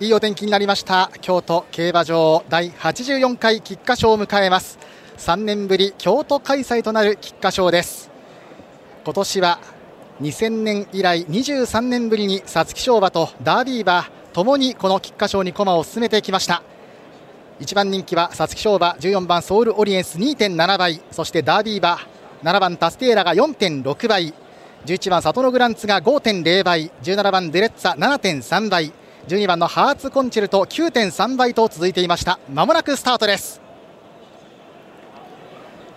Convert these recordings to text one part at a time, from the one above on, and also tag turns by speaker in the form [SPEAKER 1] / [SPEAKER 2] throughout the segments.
[SPEAKER 1] いいお天気になりました。京都競馬場第84回菊花賞を迎えます。3年ぶり京都開催となる菊花賞です。今年は2000年以来23年ぶりに皐月賞馬とダービー馬ともにこの菊花賞に駒を進めてきました。1番人気は皐月賞馬14番ソウルオリエンス2.7倍そしてダービー馬7番タステーラが4.6倍。11番サトノグランツが5.0倍。17番デレッツァ7.3倍。12番のハーツコンチェルト9.3倍と続いていました。まもなくスタートです。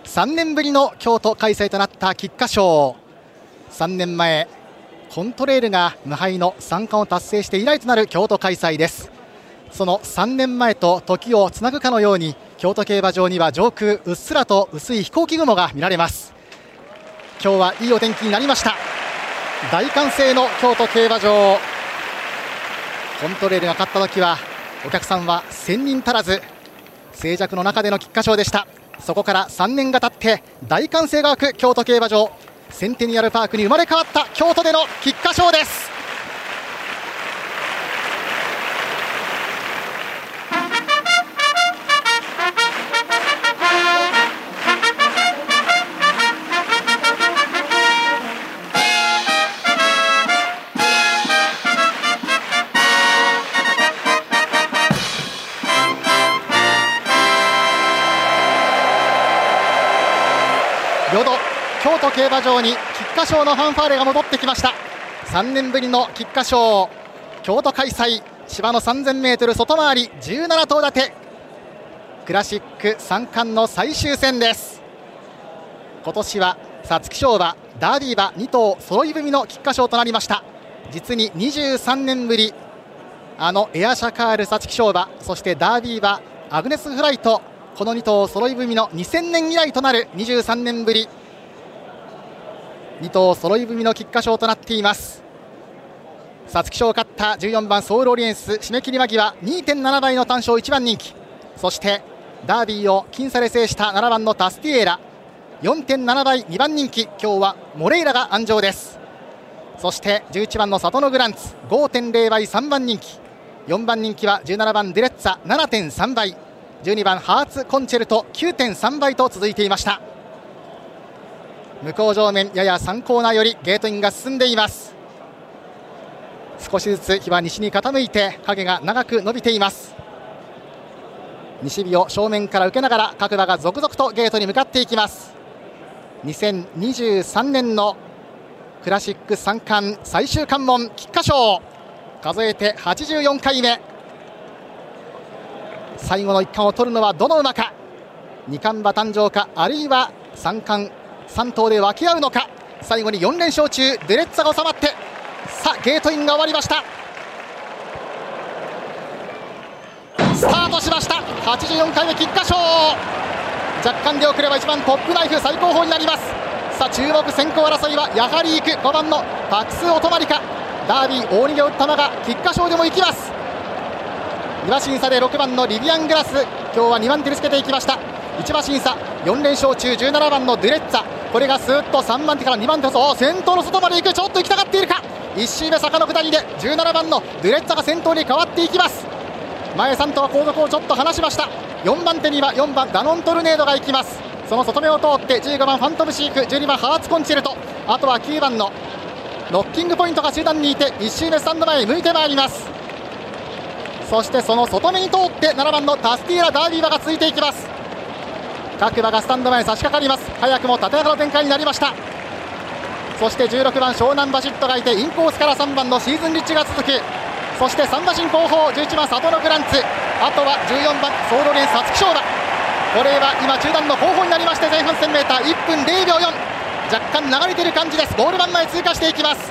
[SPEAKER 1] 3年ぶりの京都開催となった菊花賞。3年前コントレールが無敗の三冠を達成して以来となる京都開催です。その3年前と時をつなぐかのように京都競馬場には上空うっすらと薄い飛行機雲が見られます。今日はいいお天気になりました。大歓声の京都競馬場。コントレイルが勝った時はお客さんは1000人足らず静寂の中での菊花賞でした。そこから3年が経って大歓声が湧く京都競馬場。センテニアルパークに生まれ変わった京都での菊花賞です。ヨド京都競馬場に菊花賞のファンファーレが戻ってきました。3年ぶりの菊花賞京都開催芝の 3000m 外回り17頭立て。クラシック三冠の最終戦です。今年は皐月賞馬ダービー馬2頭揃い踏みの菊花賞となりました。実に23年ぶりあのエアシャカール皐月賞馬そしてダービー馬アグネス・フライトこの2頭揃い踏みの2000年以来となる23年ぶり。2頭揃い踏みの菊花賞となっています。皐月賞を勝った14番ソウルオリエンス。締め切り間際2.7倍の単勝1番人気。そしてダービーを僅差で制した7番のタスティエーラ。4.7倍2番人気。今日はモレイラが安城です。そして11番のサトノグランツ。5.0倍3番人気。4番人気は17番デレッツァ。7.3倍。12番ハーツコンチェルト9.3倍と続いていました。向こう上面やや3コーナーよりゲートインが進んでいます。少しずつ日は西に傾いて影が長く伸びています。西日を正面から受けながら各馬が続々とゲートに向かっていきます。2023年のクラシック三冠最終関門菊花賞。数えて84回目。最後の一冠を取るのはどの馬か？二冠馬誕生か？あるいは三冠3頭で分け合うのか？最後に4連勝中デレッツァが収まってさあゲートインが終わりました。スタートしました。84回目菊花賞。若干出遅れば1番トップナイフ最高峰になります。さあ注目先行争いはやはり行く。5番のパクスオトマリカ。ダービー大逃げを打った馬が菊花賞でも行きます。2馬審査で6番のリビアングラス今日は2番手につけていきました。1馬審査4連勝中17番のドゥレッツァ。これがスーッと3番手から2番手と先頭の外まで行く。ちょっと行きたがっているか。1周目坂の下りで17番のドゥレッツァが先頭に変わっていきます。前3頭は後続をちょっと離しました。4番手には4番ダノントルネードが行きます。その外目を通って15番ファントムシーク12番ハーツコンチェルト。あとは9番のノッキングポイントが集団にいて1周目スタンド前へ向いてまいります。そしてその外目に通って7番のタスティーラ・ダービー馬がついていきます。各馬がスタンド前に差し掛かります。早くも縦長の展開になりました。そして16番湘南バシットがいてインコースから3番のシーズンリッチが続く。そして3馬身後方11番サトノグランツ。あとは14番ソードレーン皐月賞馬。これは今中段の後方になりまして前半 1000m1 分0秒4若干流れている感じです。ゴール板前通過していきます。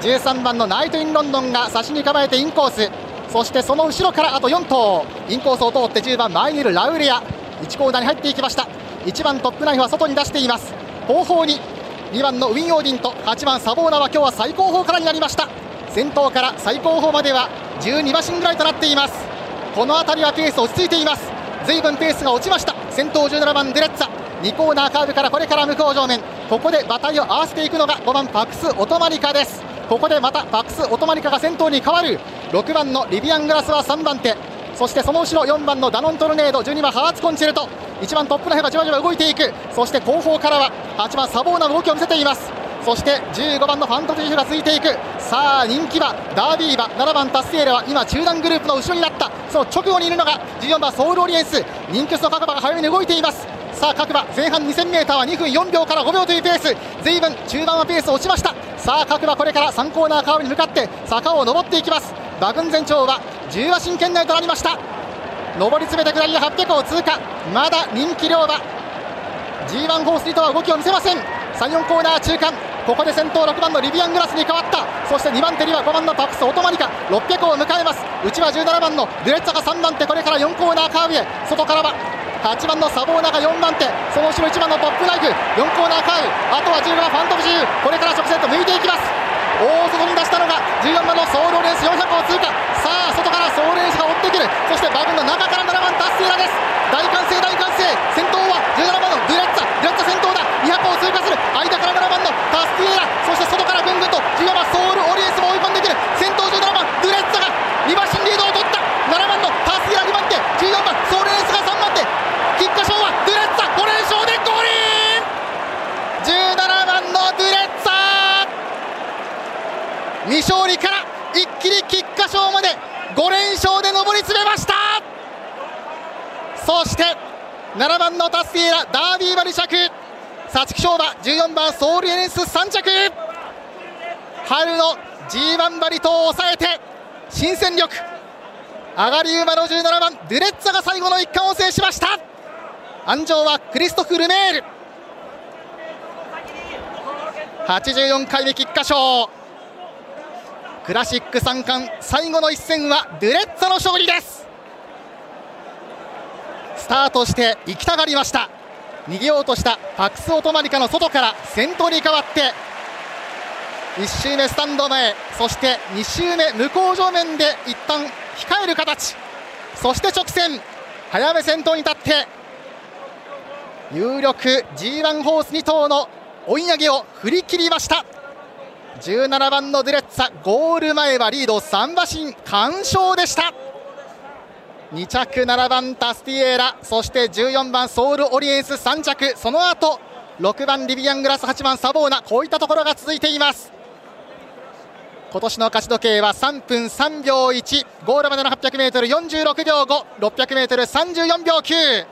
[SPEAKER 1] 13番のナイト・イン・ロンドンが差しに構えてインコース。そしてその後ろからあと4頭。インコースを通って10番マイネル・ラウレア。1コーナーに入っていきました。1番トップナイフは外に出しています。後方に2番のウィン・オーディンと8番サボーナは今日は最高峰からになりました。先頭から最高峰までは12馬身ぐらいとなっています。この辺りはペース落ち着いています。随分ペースが落ちました。先頭17番デレッツァ。2コーナーカーブからこれから向こう上面。ここで馬体を合わせていくのが5番パクス・オトマリカです。ここでまたパクス・オトマリカが先頭に変わる。6番のリビアングラスは3番手。そしてその後ろ4番のダノントルネード12番ハーツコンチェルト。1番トップナヘがじわじわ動いていく。そして後方からは8番サボーナの動きを見せています。そして15番のファントジーフがついていく。さあ人気はダービー馬。7番タスティエルは今中段グループの後ろになった。その直後にいるのが14番ソウルオリエンス。人気スの各馬が早めに動いています。さあ各馬前半 2000m は2分4秒から5秒というペース。随分中盤はペース落ちました。さあ各馬これから3コーナーカーブに向かって坂を上っていきます。馬群全長は10馬身圏内となりました。上り詰めて下り800を通過。まだ人気両馬 G1 ホースリートは動きを見せません。34コーナー中間。ここで先頭6番のリビアングラスに変わった。そして2番手には5番のパクスオトマニカ。600を迎えます。内は17番のデュレッツァが3番手。これから4コーナーカーブへ。外からは8番のサボーナが4番手。その後ろ1番のトップナイフ。4コーナーカーブ。あとは15番ファントムジーこれから直線と抜いていきます。大外に出したのがそしてバグンの中から7番タスティーラです。大歓声大歓声。先頭は17番のデュレッツァ。デュレッツァ先頭だ。200を通過する。間から7番のタスティエラ。そして外からぐんぐんと14番ソールオリエスも追い込んでくる。先頭17番デュレッツァが2馬身リードを取った。7番のタスティエラ2番手14番ソウルエンスが3番手。菊花賞はデュレッツァ。5連勝でゴール17番のデュレッツァ。未勝利から一気に菊花賞まで。5連勝で上り詰めましたそして7番のタスティエラダービー馬2着皐月賞馬14番ソウルエネス3着。春の G1 馬リトを抑えて新戦力上がり馬の17番ドゥレッツァが最後の一冠を制しました。安城はクリストフ・ルメール。84回目菊花賞。クラシック三冠最後の一戦はドゥレッツァの勝利です。スタートして行きたがりました。逃げようとしたパクス・オトマリカの外から先頭に変わって1周目スタンド前そして2周目向こう上面で一旦控える形。そして直線早め先頭に立って有力 G1 ホース2頭の追い上げを振り切りました。17番のドゥレッツァゴール前はリード3馬身完勝でした。2着7番タスティエーラそして14番ソウルオリエンス3着。その後6番リビアングラス8番サボーナ。こういったところが続いています。今年の勝ち時計は3分3秒1ゴールまでの 800m46 秒 5600m34 秒9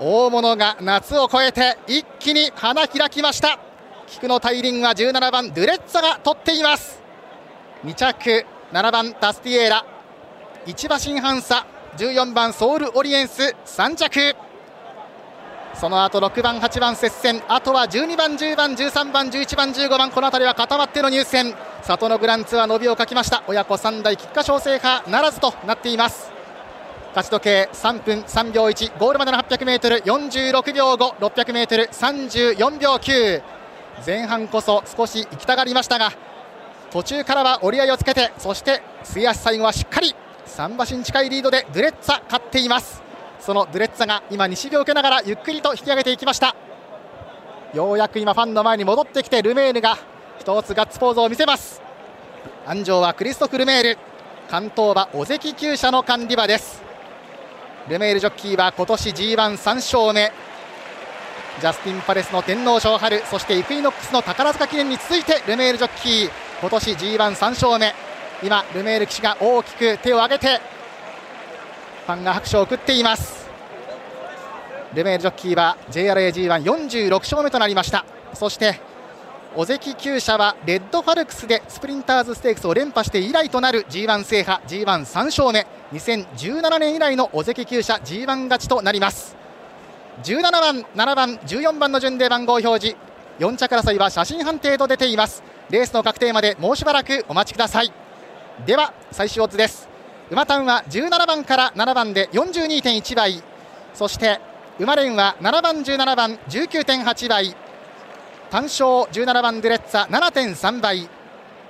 [SPEAKER 1] 大物が夏を越えて一気に花開きました。菊の大輪は17番ドゥレッツァが取っています。2着7番タスティエーラ1馬身半差14番ソウルオリエンス3着。その後6番8番接戦あとは12番10番13番11番15番この辺りは固まっての入選里のグランツアー伸びを書きました。親子3代菊花賞制覇ならずとなっています。勝ち時計3分3秒1ゴールまでの 800m46 秒 5600m34 秒9前半こそ少し行きたがりましたが途中からは折り合いをつけてそして末足最後はしっかり3馬身近いリードでドゥレッツァ勝っています。そのドゥレッツァが今西日を受けながらゆっくりと引き上げていきました。ようやく今ファンの前に戻ってきてルメールが一つガッツポーズを見せます。安城はクリストフ・ルメール。関東馬尾関厩舎の管理馬です。ルメールジョッキーは今年 G13 勝目。ジャスティンパレスの天皇賞春そしてイクイノックスの宝塚記念に続いてルメールジョッキー今年 G13 勝目。今ルメール騎手が大きく手を挙げてファンが拍手を送っています。ルメールジョッキーは JRAG146 勝目となりました。そして尾関厩舎はレッドファルクスでスプリンターズステークスを連覇して以来となる G1 制覇 G13 勝目。2017年以来の尾関厩舎 G1 勝ちとなります。17番、7番、14番の順で番号表示。4着争いは写真判定と出ています。レースの確定までもうしばらくお待ちください。では最終オッズです。馬単は17番から7番で42.1倍。そして馬連は7番17番19.8倍。単勝17番デュレッツァ7.3倍。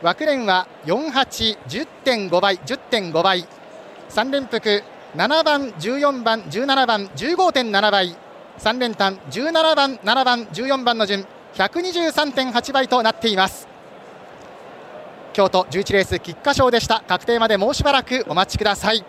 [SPEAKER 1] 枠連は4810.5倍10.5倍。3連複7番14番17番15.7倍。3連単17番7番14番の順123.8倍となっています。京都11レース菊花賞でした。確定までもうしばらくお待ちください。